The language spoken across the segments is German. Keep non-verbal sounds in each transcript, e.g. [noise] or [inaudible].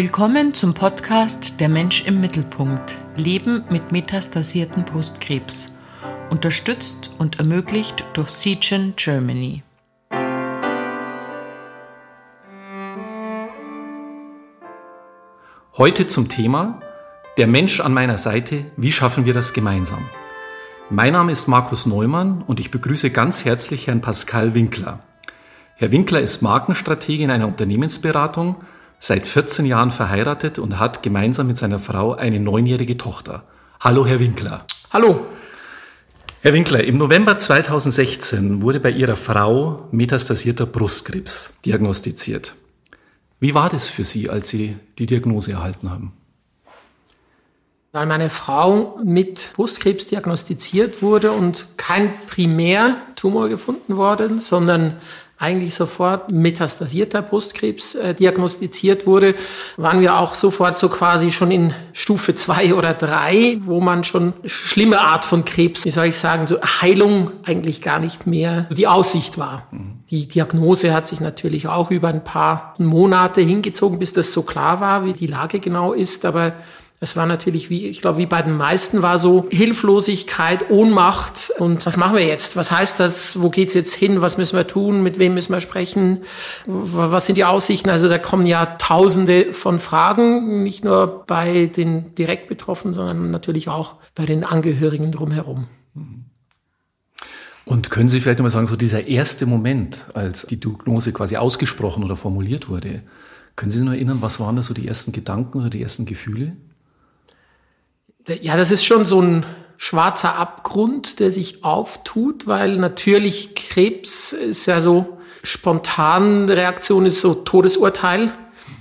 Willkommen zum Podcast Der Mensch im Mittelpunkt. Leben mit metastasierten Brustkrebs. Unterstützt und ermöglicht durch Seagen Germany. Heute zum Thema Der Mensch an meiner Seite, wie schaffen wir das gemeinsam? Mein Name ist Markus Neumann und ich begrüße ganz herzlich Herrn Pascal Winkler. Herr Winkler ist Markenstratege in einer Unternehmensberatung, seit 14 Jahren verheiratet und hat gemeinsam mit seiner Frau eine neunjährige Tochter. Hallo, Herr Winkler. Hallo. Herr Winkler, im November 2016 wurde bei Ihrer Frau metastasierter Brustkrebs diagnostiziert. Wie war das für Sie, als Sie die Diagnose erhalten haben? Weil meine Frau mit Brustkrebs diagnostiziert wurde und kein Primärtumor gefunden worden, sondern eigentlich sofort metastasierter Brustkrebs äh, diagnostiziert wurde, waren wir auch sofort so quasi schon in Stufe zwei oder drei, wo man schon schlimme Art von Krebs, wie soll ich sagen, so Heilung eigentlich gar nicht mehr die Aussicht war. Mhm. Die Diagnose hat sich natürlich auch über ein paar Monate hingezogen, bis das so klar war, wie die Lage genau ist, aber es war natürlich, wie ich glaube, wie bei den meisten war so Hilflosigkeit, Ohnmacht. Und was machen wir jetzt? Was heißt das? Wo geht's jetzt hin? Was müssen wir tun? Mit wem müssen wir sprechen? Was sind die Aussichten? Also da kommen ja Tausende von Fragen, nicht nur bei den direkt Betroffenen, sondern natürlich auch bei den Angehörigen drumherum. Und können Sie vielleicht nochmal sagen, so dieser erste Moment, als die Diagnose quasi ausgesprochen oder formuliert wurde, können Sie sich noch erinnern, was waren da so die ersten Gedanken oder die ersten Gefühle? Ja, das ist schon so ein schwarzer Abgrund, der sich auftut, weil natürlich Krebs ist ja so spontan Reaktion ist so Todesurteil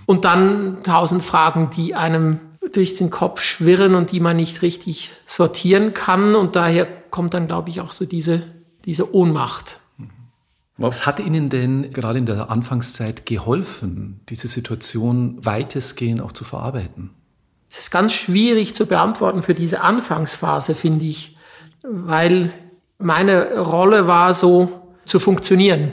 und dann tausend Fragen, die einem durch den Kopf schwirren und die man nicht richtig sortieren kann und daher kommt dann glaube ich auch so diese diese Ohnmacht. Was hat Ihnen denn gerade in der Anfangszeit geholfen, diese Situation weitestgehend auch zu verarbeiten? Es ist ganz schwierig zu beantworten für diese Anfangsphase, finde ich, weil meine Rolle war so zu funktionieren.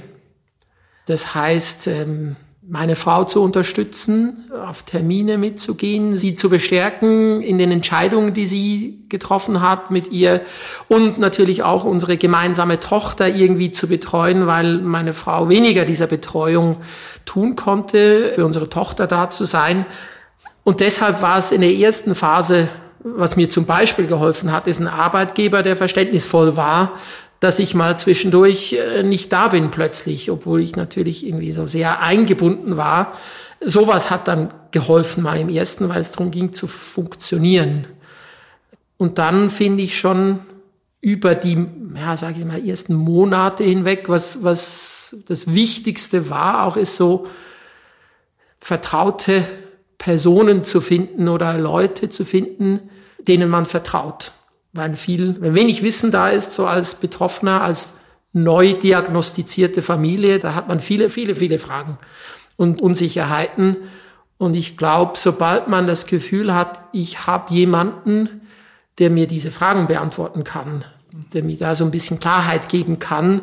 Das heißt, ähm, meine Frau zu unterstützen, auf Termine mitzugehen, sie zu bestärken in den Entscheidungen, die sie getroffen hat mit ihr und natürlich auch unsere gemeinsame Tochter irgendwie zu betreuen, weil meine Frau weniger dieser Betreuung tun konnte, für unsere Tochter da zu sein. Und deshalb war es in der ersten Phase, was mir zum Beispiel geholfen hat, ist ein Arbeitgeber, der verständnisvoll war, dass ich mal zwischendurch äh, nicht da bin plötzlich, obwohl ich natürlich irgendwie so sehr eingebunden war. Sowas hat dann geholfen mal im ersten, weil es darum ging zu funktionieren. Und dann finde ich schon über die, ja, sage ich mal, ersten Monate hinweg, was, was das Wichtigste war, auch ist so vertraute Personen zu finden oder Leute zu finden, denen man vertraut. Weil viel, wenn wenig Wissen da ist, so als Betroffener, als neu diagnostizierte Familie, da hat man viele, viele, viele Fragen und Unsicherheiten. Und ich glaube, sobald man das Gefühl hat, ich habe jemanden, der mir diese Fragen beantworten kann, der mir da so ein bisschen Klarheit geben kann,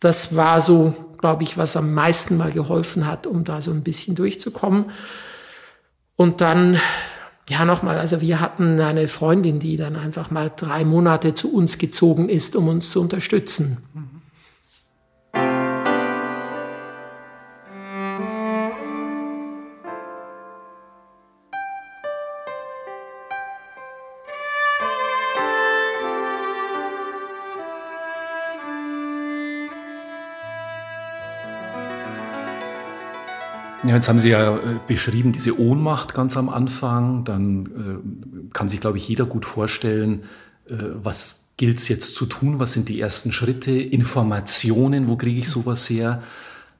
das war so, glaube ich, was am meisten mal geholfen hat, um da so ein bisschen durchzukommen. Und dann, ja, nochmal, also wir hatten eine Freundin, die dann einfach mal drei Monate zu uns gezogen ist, um uns zu unterstützen. Ja, jetzt haben Sie ja äh, beschrieben, diese Ohnmacht ganz am Anfang. Dann äh, kann sich, glaube ich, jeder gut vorstellen, äh, was gilt es jetzt zu tun? Was sind die ersten Schritte? Informationen, wo kriege ich sowas her?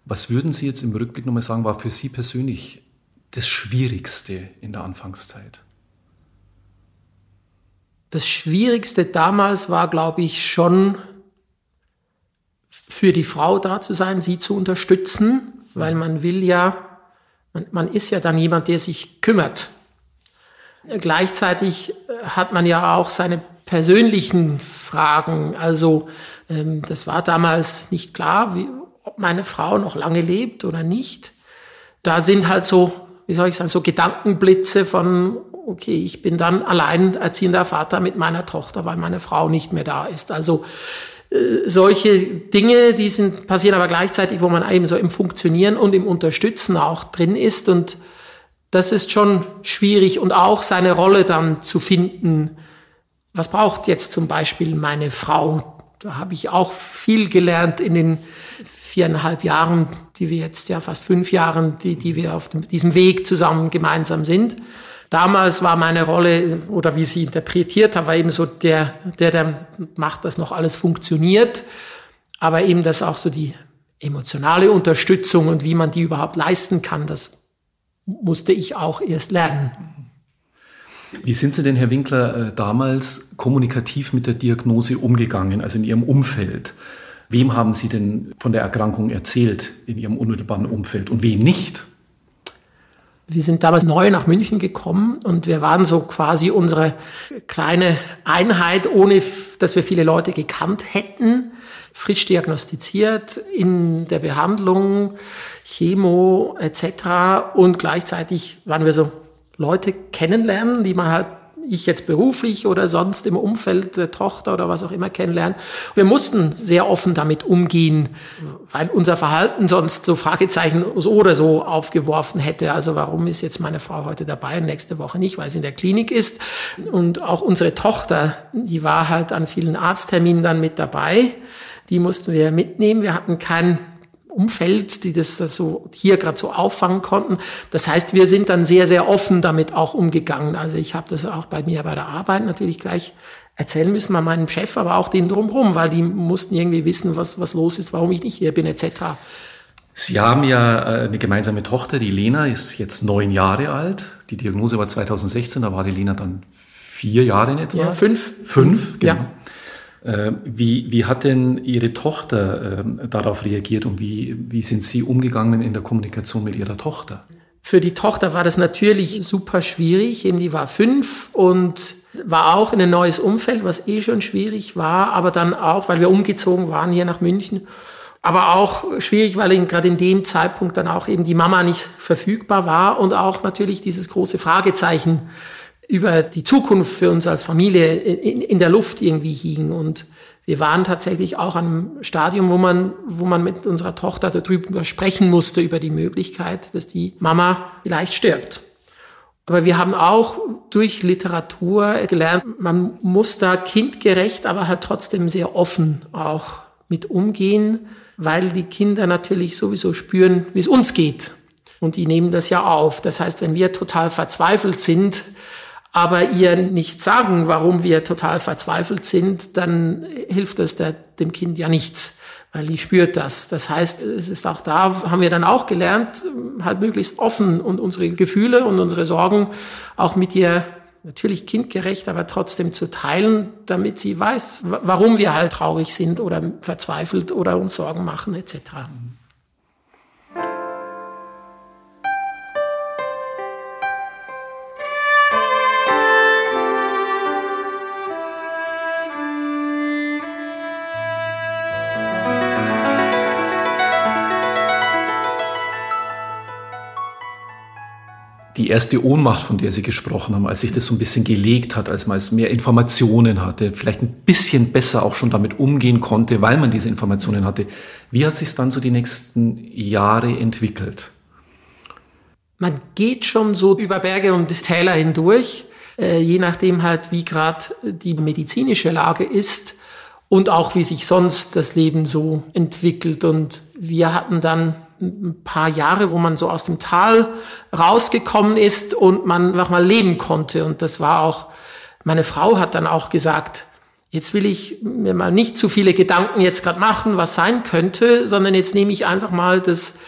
Was würden Sie jetzt im Rückblick nochmal sagen, war für Sie persönlich das Schwierigste in der Anfangszeit? Das Schwierigste damals war, glaube ich, schon für die Frau da zu sein, sie zu unterstützen, weil man will ja man, man ist ja dann jemand, der sich kümmert. Gleichzeitig äh, hat man ja auch seine persönlichen Fragen. Also ähm, das war damals nicht klar, wie, ob meine Frau noch lange lebt oder nicht. Da sind halt so wie soll ich sagen, so Gedankenblitze von, okay, ich bin dann allein erziehender Vater mit meiner Tochter, weil meine Frau nicht mehr da ist. Also äh, solche Dinge, die sind, passieren aber gleichzeitig, wo man eben so im Funktionieren und im Unterstützen auch drin ist. Und das ist schon schwierig und auch seine Rolle dann zu finden. Was braucht jetzt zum Beispiel meine Frau? Da habe ich auch viel gelernt in den viereinhalb Jahren, die wir jetzt ja fast fünf Jahren, die, die wir auf diesem Weg zusammen gemeinsam sind. Damals war meine Rolle, oder wie sie interpretiert habe, war eben so der, der, der macht, dass noch alles funktioniert, aber eben, dass auch so die emotionale Unterstützung und wie man die überhaupt leisten kann, das musste ich auch erst lernen. Wie sind Sie denn, Herr Winkler, äh, damals kommunikativ mit der Diagnose umgegangen, also in Ihrem Umfeld? Wem haben Sie denn von der Erkrankung erzählt in Ihrem unmittelbaren Umfeld und wem nicht? Wir sind damals neu nach München gekommen und wir waren so quasi unsere kleine Einheit, ohne dass wir viele Leute gekannt hätten. Frisch diagnostiziert in der Behandlung, Chemo etc. Und gleichzeitig waren wir so Leute kennenlernen, die man halt ich jetzt beruflich oder sonst im Umfeld der Tochter oder was auch immer kennenlernen. Wir mussten sehr offen damit umgehen, weil unser Verhalten sonst so Fragezeichen so oder so aufgeworfen hätte. Also warum ist jetzt meine Frau heute dabei und nächste Woche nicht, weil sie in der Klinik ist. Und auch unsere Tochter, die war halt an vielen Arztterminen dann mit dabei. Die mussten wir mitnehmen. Wir hatten keinen Umfeld, die das so hier gerade so auffangen konnten. Das heißt, wir sind dann sehr, sehr offen damit auch umgegangen. Also ich habe das auch bei mir bei der Arbeit natürlich gleich erzählen müssen, bei meinem Chef, aber auch denen drumherum, weil die mussten irgendwie wissen, was, was los ist, warum ich nicht hier bin, etc. Sie haben ja äh, eine gemeinsame Tochter, die Lena ist jetzt neun Jahre alt. Die Diagnose war 2016, da war die Lena dann vier Jahre in etwa. Ja, fünf. Fünf, genau. Ja. Äh, wie, wie hat denn Ihre Tochter äh, darauf reagiert und wie, wie sind Sie umgegangen in der Kommunikation mit Ihrer Tochter? Für die Tochter war das natürlich super schwierig. Die war fünf und war auch in ein neues Umfeld, was eh schon schwierig war, aber dann auch, weil wir umgezogen waren hier nach München. Aber auch schwierig, weil gerade in dem Zeitpunkt dann auch eben die Mama nicht verfügbar war und auch natürlich dieses große Fragezeichen über die Zukunft für uns als Familie in, in der Luft irgendwie hing. Und wir waren tatsächlich auch an einem Stadium, wo man, wo man mit unserer Tochter darüber sprechen musste, über die Möglichkeit, dass die Mama vielleicht stirbt. Aber wir haben auch durch Literatur gelernt, man muss da kindgerecht, aber halt trotzdem sehr offen auch mit umgehen, weil die Kinder natürlich sowieso spüren, wie es uns geht. Und die nehmen das ja auf. Das heißt, wenn wir total verzweifelt sind, aber ihr nicht sagen, warum wir total verzweifelt sind, dann hilft das der, dem Kind ja nichts, weil die spürt das. Das heißt, es ist auch da, haben wir dann auch gelernt, halt möglichst offen und unsere Gefühle und unsere Sorgen auch mit ihr natürlich kindgerecht, aber trotzdem zu teilen, damit sie weiß, warum wir halt traurig sind oder verzweifelt oder uns Sorgen machen etc. erste Ohnmacht, von der Sie gesprochen haben, als sich das so ein bisschen gelegt hat, als man es mehr Informationen hatte, vielleicht ein bisschen besser auch schon damit umgehen konnte, weil man diese Informationen hatte. Wie hat sich dann so die nächsten Jahre entwickelt? Man geht schon so über Berge und Täler hindurch, äh, je nachdem halt, wie gerade die medizinische Lage ist und auch wie sich sonst das Leben so entwickelt. Und wir hatten dann ein paar Jahre, wo man so aus dem Tal rausgekommen ist und man einfach mal leben konnte. Und das war auch, meine Frau hat dann auch gesagt, jetzt will ich mir mal nicht zu viele Gedanken jetzt gerade machen, was sein könnte, sondern jetzt nehme ich einfach mal das,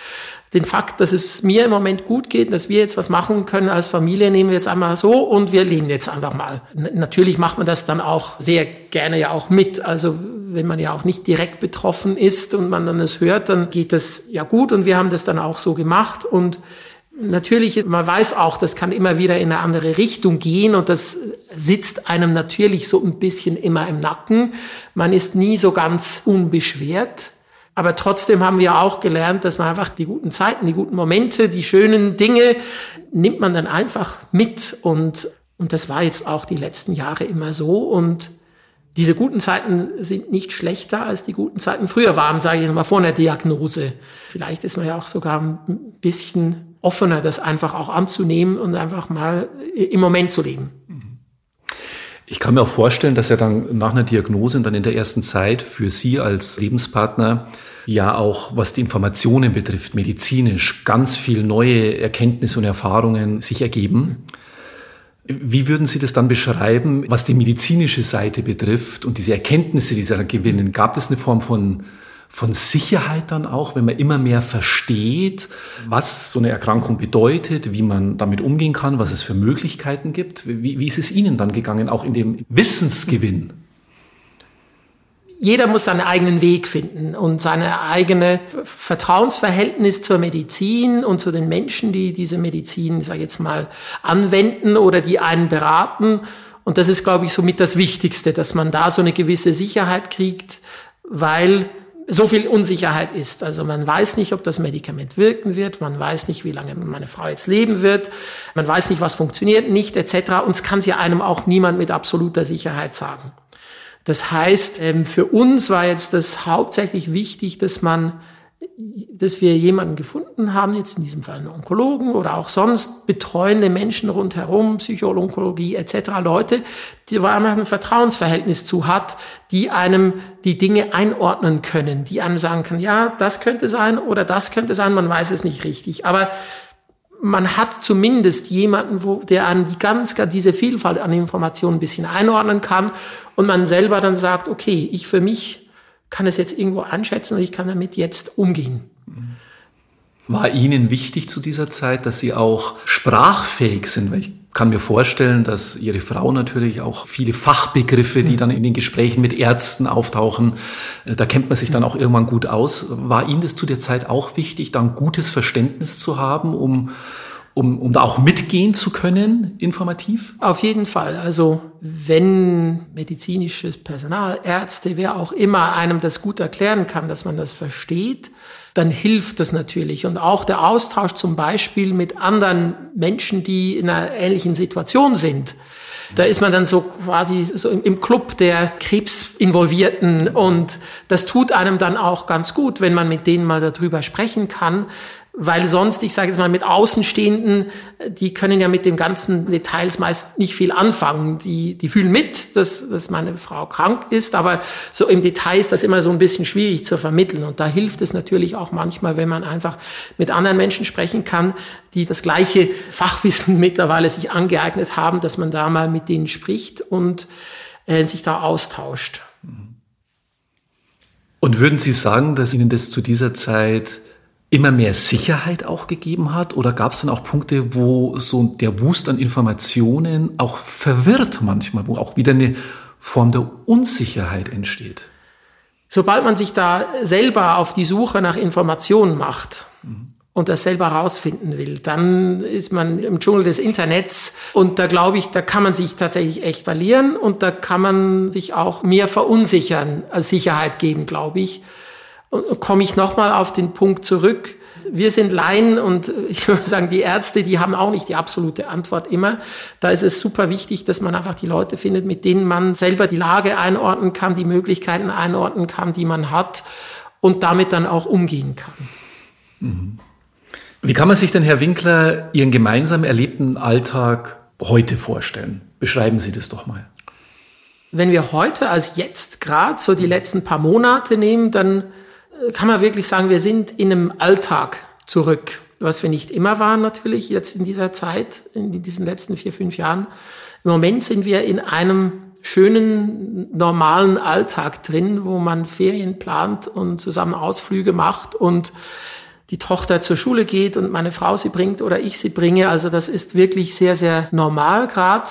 den Fakt, dass es mir im Moment gut geht, dass wir jetzt was machen können als Familie, nehmen wir jetzt einmal so und wir leben jetzt einfach mal. N natürlich macht man das dann auch sehr gerne ja auch mit. Also wenn man ja auch nicht direkt betroffen ist und man dann es hört, dann geht das ja gut und wir haben das dann auch so gemacht und Natürlich, man weiß auch, das kann immer wieder in eine andere Richtung gehen und das sitzt einem natürlich so ein bisschen immer im Nacken. Man ist nie so ganz unbeschwert. Aber trotzdem haben wir auch gelernt, dass man einfach die guten Zeiten, die guten Momente, die schönen Dinge nimmt man dann einfach mit. Und, und das war jetzt auch die letzten Jahre immer so. Und diese guten Zeiten sind nicht schlechter als die guten Zeiten früher waren, sage ich jetzt mal vor einer Diagnose. Vielleicht ist man ja auch sogar ein bisschen offener, das einfach auch anzunehmen und einfach mal im Moment zu leben. Ich kann mir auch vorstellen, dass ja dann nach einer Diagnose und dann in der ersten Zeit für Sie als Lebenspartner ja auch, was die Informationen betrifft, medizinisch, ganz viel neue Erkenntnisse und Erfahrungen sich ergeben. Wie würden Sie das dann beschreiben, was die medizinische Seite betrifft und diese Erkenntnisse, die Sie dann gewinnen? Gab es eine Form von, von Sicherheit dann auch, wenn man immer mehr versteht, was so eine Erkrankung bedeutet, wie man damit umgehen kann, was es für Möglichkeiten gibt? Wie, wie ist es Ihnen dann gegangen, auch in dem Wissensgewinn? Jeder muss seinen eigenen Weg finden und seine eigene Vertrauensverhältnis zur Medizin und zu den Menschen, die diese Medizin, ich jetzt mal, anwenden oder die einen beraten. Und das ist, glaube ich, somit das Wichtigste, dass man da so eine gewisse Sicherheit kriegt, weil so viel Unsicherheit ist. Also man weiß nicht, ob das Medikament wirken wird, man weiß nicht, wie lange meine Frau jetzt leben wird, man weiß nicht, was funktioniert nicht, etc. Und es kann sie einem auch niemand mit absoluter Sicherheit sagen. Das heißt, ähm, für uns war jetzt das hauptsächlich wichtig, dass man, dass wir jemanden gefunden haben, jetzt in diesem Fall einen Onkologen oder auch sonst betreuende Menschen rundherum, Psychologie etc., Leute, die man ein Vertrauensverhältnis zu hat, die einem die Dinge einordnen können, die einem sagen kann, ja, das könnte sein oder das könnte sein, man weiß es nicht richtig. Aber man hat zumindest jemanden, wo, der an die ganz, diese Vielfalt an Informationen ein bisschen einordnen kann und man selber dann sagt, okay, ich für mich kann es jetzt irgendwo einschätzen und ich kann damit jetzt umgehen. War Ihnen wichtig zu dieser Zeit, dass Sie auch sprachfähig sind? Weil ich kann mir vorstellen, dass Ihre Frau natürlich auch viele Fachbegriffe, die dann in den Gesprächen mit Ärzten auftauchen, äh, da kennt man sich dann auch irgendwann gut aus. War Ihnen das zu der Zeit auch wichtig, da ein gutes Verständnis zu haben, um, um, um da auch mitgehen zu können, informativ? Auf jeden Fall. Also wenn medizinisches Personal, Ärzte, wer auch immer einem das gut erklären kann, dass man das versteht, dann hilft das natürlich. Und auch der Austausch zum Beispiel mit anderen Menschen, die in einer ähnlichen Situation sind. Da ist man dann so quasi so im Club der Krebsinvolvierten und das tut einem dann auch ganz gut, wenn man mit denen mal darüber sprechen kann, weil sonst, ich sage jetzt mal, mit Außenstehenden, die können ja mit den ganzen Details meist nicht viel anfangen. Die, die fühlen mit, dass, dass meine Frau krank ist, aber so im Detail ist das immer so ein bisschen schwierig zu vermitteln. Und da hilft es natürlich auch manchmal, wenn man einfach mit anderen Menschen sprechen kann, die das gleiche Fachwissen [laughs] mittlerweile sich angeeignet haben, dass man da mal mit denen spricht und äh, sich da austauscht. Und würden Sie sagen, dass Ihnen das zu dieser Zeit immer mehr Sicherheit auch gegeben hat? Oder gab es dann auch Punkte, wo so der Wust an Informationen auch verwirrt manchmal, wo auch wieder eine Form der Unsicherheit entsteht? Sobald man sich da selber auf die Suche nach Informationen macht mhm. und das selber herausfinden will, dann ist man im Dschungel des Internets und da glaube ich, da kann man sich tatsächlich echt verlieren und da kann man sich auch mehr verunsichern als Sicherheit geben, glaube ich komme ich nochmal auf den Punkt zurück. Wir sind Laien und ich würde sagen, die Ärzte, die haben auch nicht die absolute Antwort immer. Da ist es super wichtig, dass man einfach die Leute findet, mit denen man selber die Lage einordnen kann, die Möglichkeiten einordnen kann, die man hat und damit dann auch umgehen kann. Wie kann man sich denn, Herr Winkler, Ihren gemeinsam erlebten Alltag heute vorstellen? Beschreiben Sie das doch mal. Wenn wir heute als jetzt gerade so die letzten paar Monate nehmen, dann kann man wirklich sagen, wir sind in einem Alltag zurück, was wir nicht immer waren natürlich jetzt in dieser Zeit, in diesen letzten vier, fünf Jahren. Im Moment sind wir in einem schönen, normalen Alltag drin, wo man Ferien plant und zusammen Ausflüge macht und die Tochter zur Schule geht und meine Frau sie bringt oder ich sie bringe. Also das ist wirklich sehr, sehr normal gerade.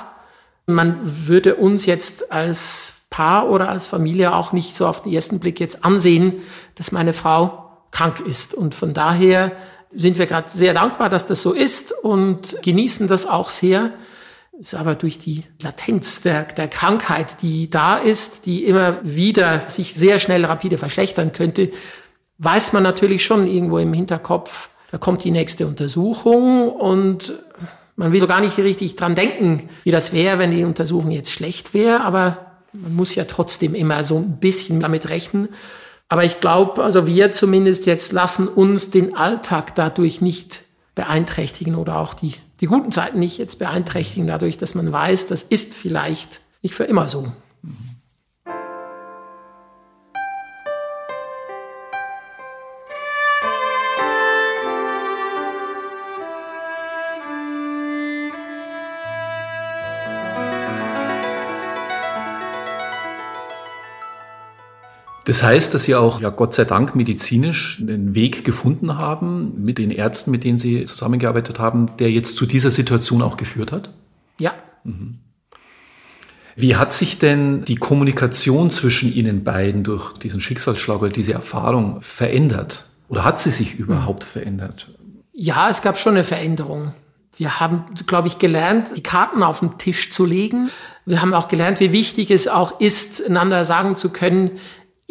Man würde uns jetzt als Paar oder als Familie auch nicht so auf den ersten Blick jetzt ansehen, dass meine Frau krank ist. Und von daher sind wir gerade sehr dankbar, dass das so ist und genießen das auch sehr. Ist aber durch die Latenz der, der Krankheit, die da ist, die immer wieder sich sehr schnell rapide verschlechtern könnte, weiß man natürlich schon irgendwo im Hinterkopf, da kommt die nächste Untersuchung und man will so gar nicht richtig dran denken, wie das wäre, wenn die Untersuchung jetzt schlecht wäre, aber man muss ja trotzdem immer so ein bisschen damit rechnen. Aber ich glaube, also wir zumindest jetzt lassen uns den Alltag dadurch nicht beeinträchtigen oder auch die, die guten Zeiten nicht jetzt beeinträchtigen, dadurch, dass man weiß, das ist vielleicht nicht für immer so. Das heißt, dass Sie auch, ja Gott sei Dank, medizinisch einen Weg gefunden haben mit den Ärzten, mit denen Sie zusammengearbeitet haben, der jetzt zu dieser Situation auch geführt hat? Ja. Mhm. Wie hat sich denn die Kommunikation zwischen Ihnen beiden durch diesen Schicksalsschlag oder diese Erfahrung verändert? Oder hat sie sich überhaupt mhm. verändert? Ja, es gab schon eine Veränderung. Wir haben, glaube ich, gelernt, die Karten auf den Tisch zu legen. Wir haben auch gelernt, wie wichtig es auch ist, einander sagen zu können,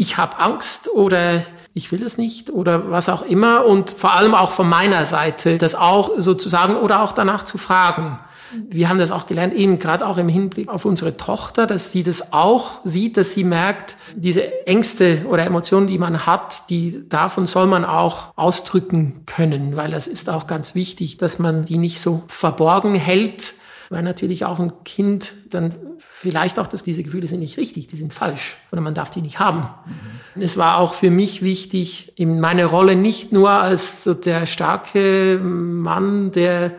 ich habe Angst oder ich will es nicht oder was auch immer. Und vor allem auch von meiner Seite das auch sozusagen oder auch danach zu fragen. Wir haben das auch gelernt, eben gerade auch im Hinblick auf unsere Tochter, dass sie das auch sieht, dass sie merkt, diese Ängste oder Emotionen, die man hat, die davon soll man auch ausdrücken können, weil das ist auch ganz wichtig, dass man die nicht so verborgen hält, weil natürlich auch ein Kind dann vielleicht auch, dass diese Gefühle sind nicht richtig, die sind falsch oder man darf die nicht haben. Mhm. Es war auch für mich wichtig, in meine Rolle nicht nur als so der starke Mann, der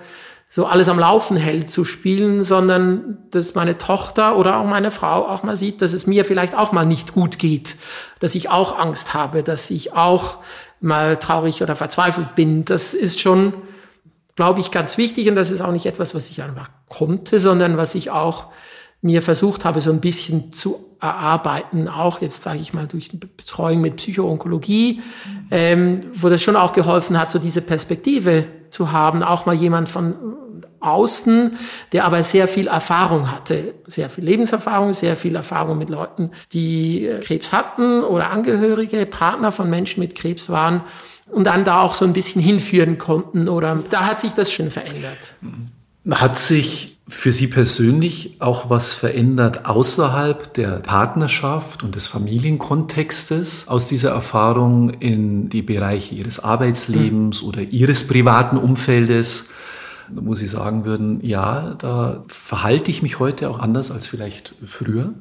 so alles am Laufen hält, zu spielen, sondern dass meine Tochter oder auch meine Frau auch mal sieht, dass es mir vielleicht auch mal nicht gut geht, dass ich auch Angst habe, dass ich auch mal traurig oder verzweifelt bin. Das ist schon, glaube ich, ganz wichtig. Und das ist auch nicht etwas, was ich einfach konnte, sondern was ich auch mir versucht habe, so ein bisschen zu erarbeiten, auch jetzt sage ich mal durch Betreuung mit Psychoonkologie, ähm, wo das schon auch geholfen hat, so diese Perspektive zu haben, auch mal jemand von außen, der aber sehr viel Erfahrung hatte, sehr viel Lebenserfahrung, sehr viel Erfahrung mit Leuten, die äh, Krebs hatten oder Angehörige, Partner von Menschen mit Krebs waren und dann da auch so ein bisschen hinführen konnten oder da hat sich das schon verändert. Hat sich für Sie persönlich auch was verändert außerhalb der Partnerschaft und des Familienkontextes aus dieser Erfahrung in die Bereiche Ihres Arbeitslebens mhm. oder Ihres privaten Umfeldes, wo Sie sagen würden, ja, da verhalte ich mich heute auch anders als vielleicht früher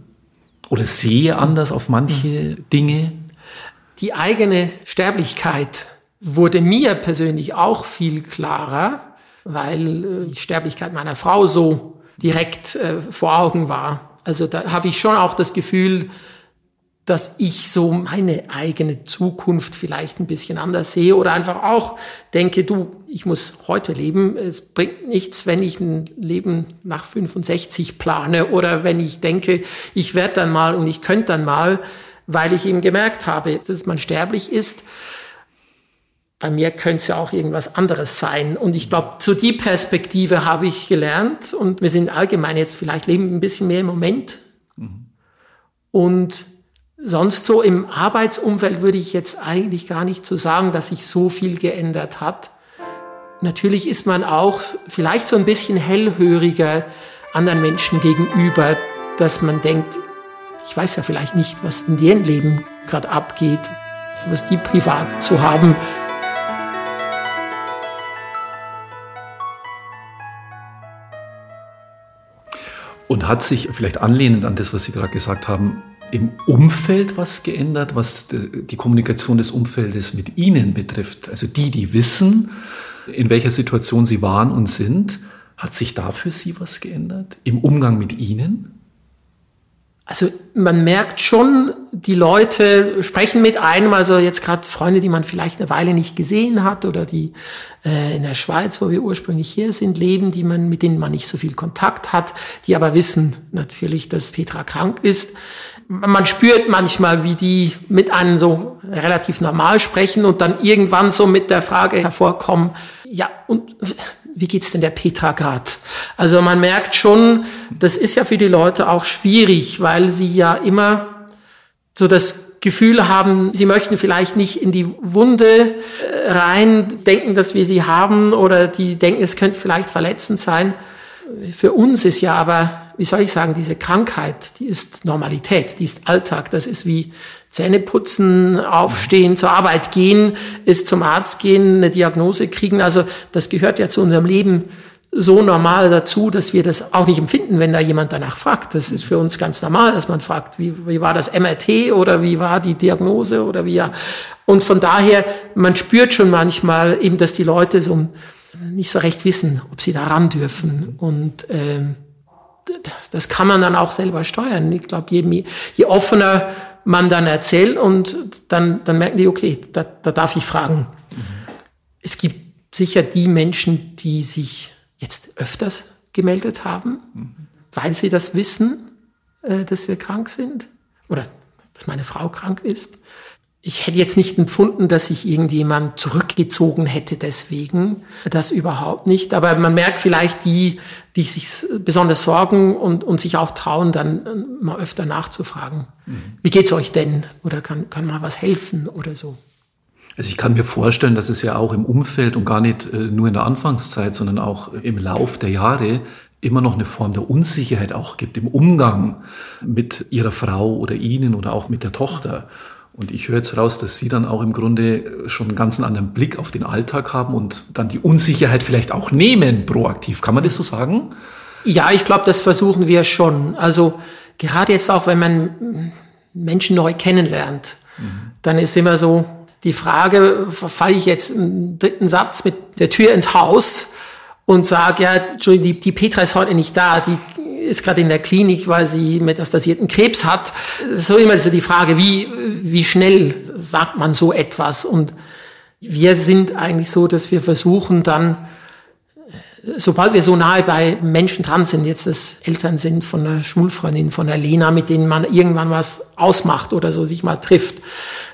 oder sehe anders auf manche mhm. Dinge? Die eigene Sterblichkeit wurde mir persönlich auch viel klarer weil äh, die Sterblichkeit meiner Frau so direkt äh, vor Augen war. Also da habe ich schon auch das Gefühl, dass ich so meine eigene Zukunft vielleicht ein bisschen anders sehe oder einfach auch denke, du, ich muss heute leben. Es bringt nichts, wenn ich ein Leben nach 65 plane oder wenn ich denke, ich werde dann mal und ich könnte dann mal, weil ich eben gemerkt habe, dass man sterblich ist bei mir könnte es ja auch irgendwas anderes sein. Und ich glaube, so die Perspektive habe ich gelernt. Und wir sind allgemein jetzt vielleicht leben ein bisschen mehr im Moment. Mhm. Und sonst so im Arbeitsumfeld würde ich jetzt eigentlich gar nicht so sagen, dass sich so viel geändert hat. Natürlich ist man auch vielleicht so ein bisschen hellhöriger anderen Menschen gegenüber, dass man denkt, ich weiß ja vielleicht nicht, was in deren Leben gerade abgeht, was die privat zu haben. Und hat sich vielleicht anlehnend an das, was Sie gerade gesagt haben, im Umfeld was geändert, was die Kommunikation des Umfeldes mit Ihnen betrifft? Also die, die wissen, in welcher Situation Sie waren und sind, hat sich da für Sie was geändert im Umgang mit Ihnen? Also man merkt schon, die Leute sprechen mit einem, also jetzt gerade Freunde, die man vielleicht eine Weile nicht gesehen hat oder die äh, in der Schweiz, wo wir ursprünglich hier sind, leben, die man, mit denen man nicht so viel Kontakt hat, die aber wissen natürlich, dass Petra krank ist. Man spürt manchmal, wie die mit einem so relativ normal sprechen und dann irgendwann so mit der Frage hervorkommen, ja, und wie geht's denn der Petra grad? Also man merkt schon, das ist ja für die Leute auch schwierig, weil sie ja immer so das Gefühl haben, sie möchten vielleicht nicht in die Wunde äh, rein denken, dass wir sie haben oder die denken, es könnte vielleicht verletzend sein. Für uns ist ja aber, wie soll ich sagen, diese Krankheit, die ist Normalität, die ist Alltag. Das ist wie Zähne putzen, aufstehen, zur Arbeit gehen, ist zum Arzt gehen, eine Diagnose kriegen. Also das gehört ja zu unserem Leben so normal dazu, dass wir das auch nicht empfinden, wenn da jemand danach fragt. Das ist für uns ganz normal, dass man fragt, wie, wie war das MRT oder wie war die Diagnose oder wie ja. Und von daher, man spürt schon manchmal eben, dass die Leute so nicht so recht wissen, ob sie da ran dürfen. Und ähm, das kann man dann auch selber steuern. Ich glaube, je, je offener man dann erzählt und dann, dann merken die, okay, da, da darf ich fragen. Mhm. Es gibt sicher die Menschen, die sich jetzt öfters gemeldet haben, mhm. weil sie das wissen, äh, dass wir krank sind oder dass meine Frau krank ist. Ich hätte jetzt nicht empfunden, dass sich irgendjemand zurückgezogen hätte deswegen. Das überhaupt nicht. Aber man merkt vielleicht die, die sich besonders sorgen und, und sich auch trauen, dann äh, mal öfter nachzufragen. Mhm. Wie geht's euch denn? Oder kann, kann mal was helfen oder so? Also ich kann mir vorstellen, dass es ja auch im Umfeld und gar nicht äh, nur in der Anfangszeit, sondern auch im Lauf der Jahre immer noch eine Form der Unsicherheit auch gibt im Umgang mit ihrer Frau oder ihnen oder auch mit der Tochter. Und ich höre jetzt raus, dass Sie dann auch im Grunde schon einen ganz anderen Blick auf den Alltag haben und dann die Unsicherheit vielleicht auch nehmen, proaktiv. Kann man das so sagen? Ja, ich glaube, das versuchen wir schon. Also gerade jetzt auch, wenn man Menschen neu kennenlernt, mhm. dann ist immer so, die Frage, falle ich jetzt einen dritten Satz mit der Tür ins Haus und sage, ja, die, die Petra ist heute nicht da, die ist gerade in der Klinik, weil sie metastasierten Krebs hat. So immer so die Frage, wie, wie schnell sagt man so etwas? Und wir sind eigentlich so, dass wir versuchen dann, sobald wir so nahe bei Menschen dran sind, jetzt das Eltern sind von einer Schulfreundin, von der Lena, mit denen man irgendwann was ausmacht oder so sich mal trifft,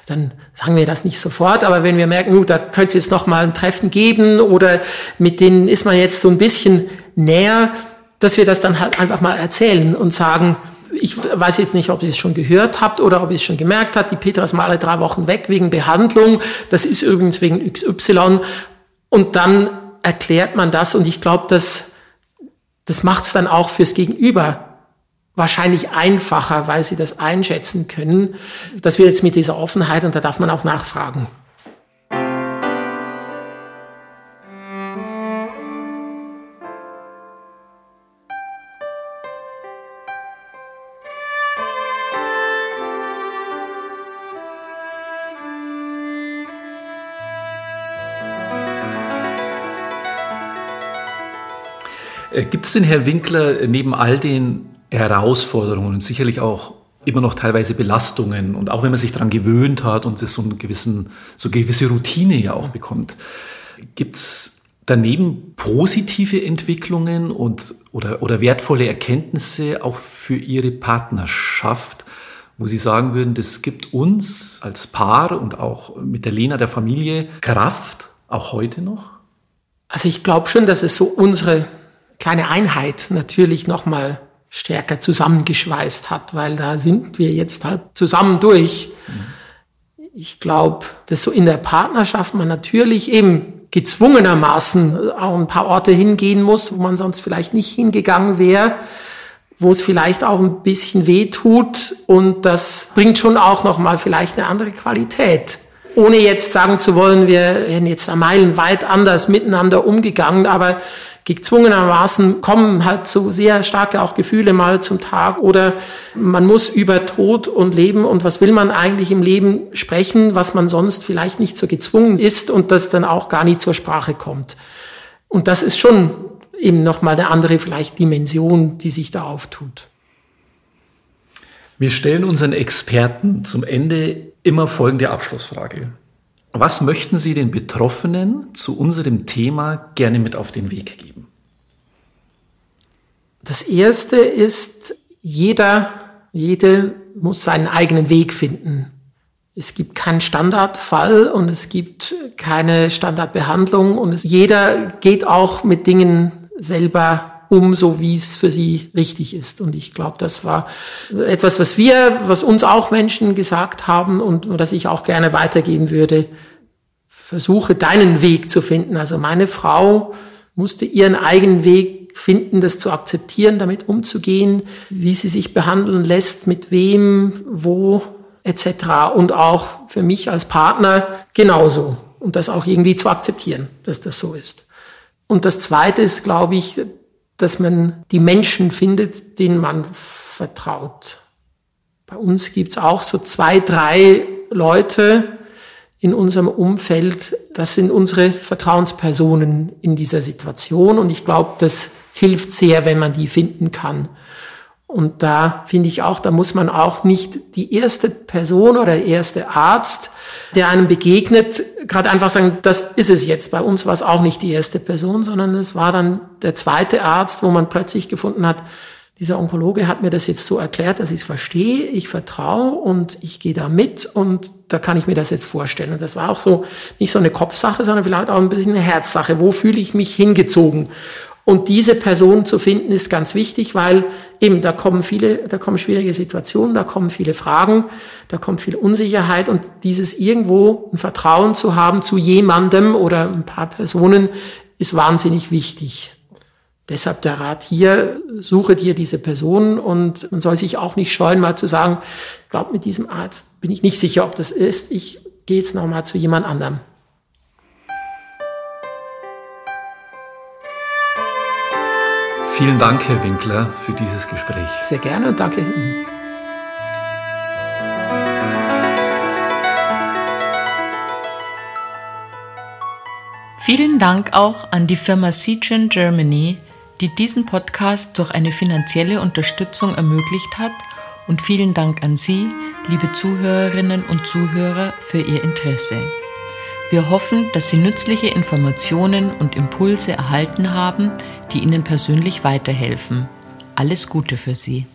dann sagen wir das nicht sofort, aber wenn wir merken, gut, da könnte es jetzt noch mal ein Treffen geben oder mit denen ist man jetzt so ein bisschen näher, dass wir das dann halt einfach mal erzählen und sagen, ich weiß jetzt nicht, ob ihr es schon gehört habt oder ob ihr es schon gemerkt habt, die Petra ist mal alle drei Wochen weg wegen Behandlung, das ist übrigens wegen XY und dann erklärt man das und ich glaube, das, das macht es dann auch fürs Gegenüber wahrscheinlich einfacher, weil sie das einschätzen können, dass wir jetzt mit dieser Offenheit, und da darf man auch nachfragen. Gibt es denn, Herr Winkler, neben all den Herausforderungen und sicherlich auch immer noch teilweise Belastungen und auch wenn man sich daran gewöhnt hat und es so einen gewissen, so gewisse Routine ja auch bekommt, gibt es daneben positive Entwicklungen und oder, oder wertvolle Erkenntnisse auch für Ihre Partnerschaft, wo Sie sagen würden, das gibt uns als Paar und auch mit der Lena der Familie Kraft, auch heute noch? Also ich glaube schon, dass es so unsere kleine Einheit natürlich nochmal stärker zusammengeschweißt hat, weil da sind wir jetzt halt zusammen durch. Ich glaube, dass so in der Partnerschaft man natürlich eben gezwungenermaßen auch ein paar Orte hingehen muss, wo man sonst vielleicht nicht hingegangen wäre, wo es vielleicht auch ein bisschen weh tut und das bringt schon auch noch mal vielleicht eine andere Qualität. Ohne jetzt sagen zu wollen, wir werden jetzt meilenweit anders miteinander umgegangen, aber gezwungenermaßen kommen halt so sehr starke auch Gefühle mal zum Tag oder man muss über Tod und Leben und was will man eigentlich im Leben sprechen, was man sonst vielleicht nicht so gezwungen ist und das dann auch gar nicht zur Sprache kommt. Und das ist schon eben nochmal eine andere vielleicht Dimension, die sich da auftut. Wir stellen unseren Experten zum Ende immer folgende Abschlussfrage. Was möchten Sie den Betroffenen zu unserem Thema gerne mit auf den Weg geben? Das erste ist, jeder, jede muss seinen eigenen Weg finden. Es gibt keinen Standardfall und es gibt keine Standardbehandlung und es, jeder geht auch mit Dingen selber um, so wie es für sie richtig ist. Und ich glaube, das war etwas, was wir, was uns auch Menschen gesagt haben und das ich auch gerne weitergeben würde. Versuche deinen Weg zu finden. Also meine Frau musste ihren eigenen Weg finden, das zu akzeptieren, damit umzugehen, wie sie sich behandeln lässt, mit wem, wo etc. Und auch für mich als Partner genauso. Und das auch irgendwie zu akzeptieren, dass das so ist. Und das Zweite ist, glaube ich, dass man die Menschen findet, denen man vertraut. Bei uns gibt's auch so zwei, drei Leute in unserem Umfeld, das sind unsere Vertrauenspersonen in dieser Situation. Und ich glaube, das hilft sehr, wenn man die finden kann. Und da finde ich auch, da muss man auch nicht die erste Person oder der erste Arzt, der einem begegnet, gerade einfach sagen, das ist es jetzt. Bei uns war es auch nicht die erste Person, sondern es war dann der zweite Arzt, wo man plötzlich gefunden hat, dieser Onkologe hat mir das jetzt so erklärt, dass ich es verstehe, ich vertraue und ich gehe da mit und da kann ich mir das jetzt vorstellen. Und das war auch so nicht so eine Kopfsache, sondern vielleicht auch ein bisschen eine Herzsache. Wo fühle ich mich hingezogen? Und diese Person zu finden ist ganz wichtig, weil eben da kommen viele, da kommen schwierige Situationen, da kommen viele Fragen, da kommt viel Unsicherheit und dieses irgendwo ein Vertrauen zu haben zu jemandem oder ein paar Personen ist wahnsinnig wichtig. Deshalb der Rat hier, suche dir diese Person und man soll sich auch nicht scheuen, mal zu sagen, glaub, mit diesem Arzt bin ich nicht sicher, ob das ist. Ich gehe jetzt nochmal zu jemand anderem. Vielen Dank, Herr Winkler, für dieses Gespräch. Sehr gerne und danke Ihnen. Vielen Dank auch an die Firma Seagen Germany, die diesen Podcast durch eine finanzielle Unterstützung ermöglicht hat und vielen Dank an Sie, liebe Zuhörerinnen und Zuhörer, für Ihr Interesse. Wir hoffen, dass Sie nützliche Informationen und Impulse erhalten haben, die Ihnen persönlich weiterhelfen. Alles Gute für Sie.